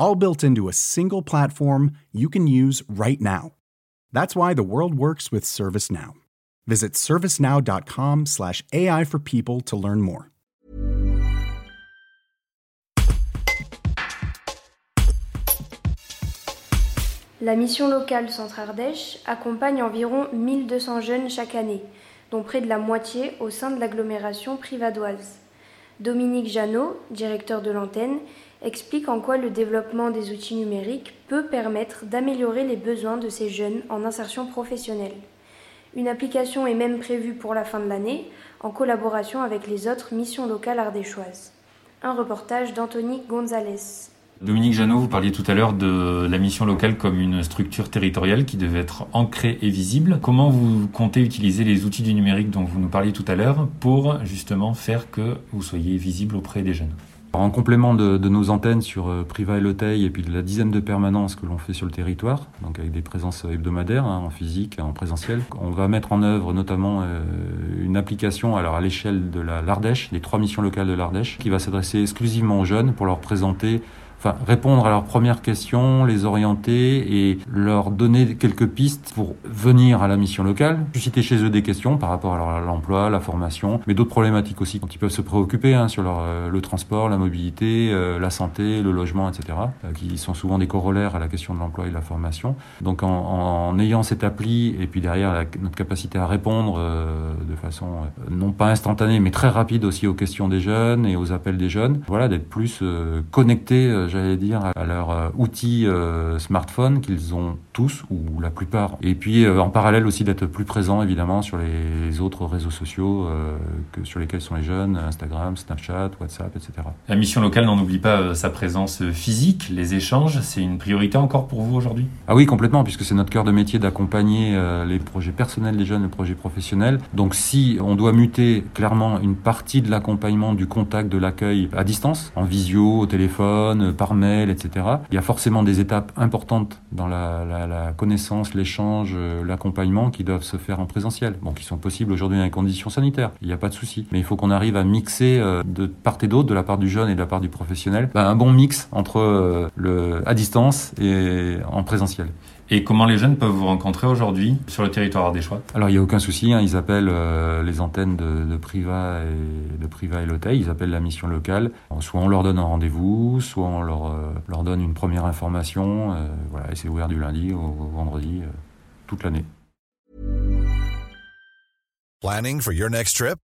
all built into a single platform you can use right now. That's why the world works with ServiceNow. Visit servicenow.com/slash AI for people to learn more. La mission locale Centre-Ardèche accompagne environ 1200 jeunes chaque année, dont près de la moitié au sein de l'agglomération privadoise. Dominique Janot, directeur de l'antenne, explique en quoi le développement des outils numériques peut permettre d'améliorer les besoins de ces jeunes en insertion professionnelle. Une application est même prévue pour la fin de l'année en collaboration avec les autres missions locales ardéchoises. Un reportage d'Anthony Gonzalez. Dominique Janot, vous parliez tout à l'heure de la mission locale comme une structure territoriale qui devait être ancrée et visible. Comment vous comptez utiliser les outils du numérique dont vous nous parliez tout à l'heure pour justement faire que vous soyez visible auprès des jeunes? En complément de, nos antennes sur euh, Priva et Loteuil et puis de la dizaine de permanences que l'on fait sur le territoire, donc avec des présences hebdomadaires hein, en physique, en présentiel, on va mettre en œuvre notamment euh, une application alors à l'échelle de l'Ardèche, des trois missions locales de l'Ardèche, qui va s'adresser exclusivement aux jeunes pour leur présenter enfin répondre à leurs premières questions, les orienter et leur donner quelques pistes pour venir à la mission locale, susciter chez eux des questions par rapport à l'emploi, la formation, mais d'autres problématiques aussi dont ils peuvent se préoccuper hein, sur leur, euh, le transport, la mobilité, euh, la santé, le logement, etc., euh, qui sont souvent des corollaires à la question de l'emploi et de la formation. Donc en, en, ayant cette appli et puis derrière notre capacité à répondre de façon non pas instantanée mais très rapide aussi aux questions des jeunes et aux appels des jeunes, voilà d'être plus connectés j'allais dire, à leur euh, outil euh, smartphone qu'ils ont tous ou la plupart. Et puis euh, en parallèle aussi d'être plus présent évidemment sur les autres réseaux sociaux que sur lesquels sont les jeunes, Instagram, Snapchat, WhatsApp, etc. La mission locale n'en oublie pas sa présence physique, les échanges, c'est une priorité encore pour vous aujourd'hui? Ah oui, complètement, puisque c'est notre cœur de métier d'accompagner les projets personnels des jeunes, les projets professionnels. Donc si on doit muter clairement une partie de l'accompagnement, du contact, de l'accueil à distance, en visio, au téléphone, par mail, etc. Il y a forcément des étapes importantes dans la, connaissance, l'échange, euh, l'accompagnement qui doivent se faire en présentiel. Bon, qui sont possibles aujourd'hui dans les conditions sanitaires. Il n'y a pas de souci. Mais il faut qu'on arrive à mixer euh, de part et d'autre, de la part du jeune et de la part du professionnel, bah, un bon mix entre euh, le à distance et en présentiel. Et comment les jeunes peuvent vous rencontrer aujourd'hui sur le territoire ardéchois Alors il n'y a aucun souci, hein, ils appellent euh, les antennes de, de, Priva et de Priva et ils appellent la mission locale. Soit on leur donne un rendez-vous, soit on leur, euh, leur donne une première information. Euh, voilà, et c'est ouvert du lundi au, vendredi toute l'année. Planning for your next trip?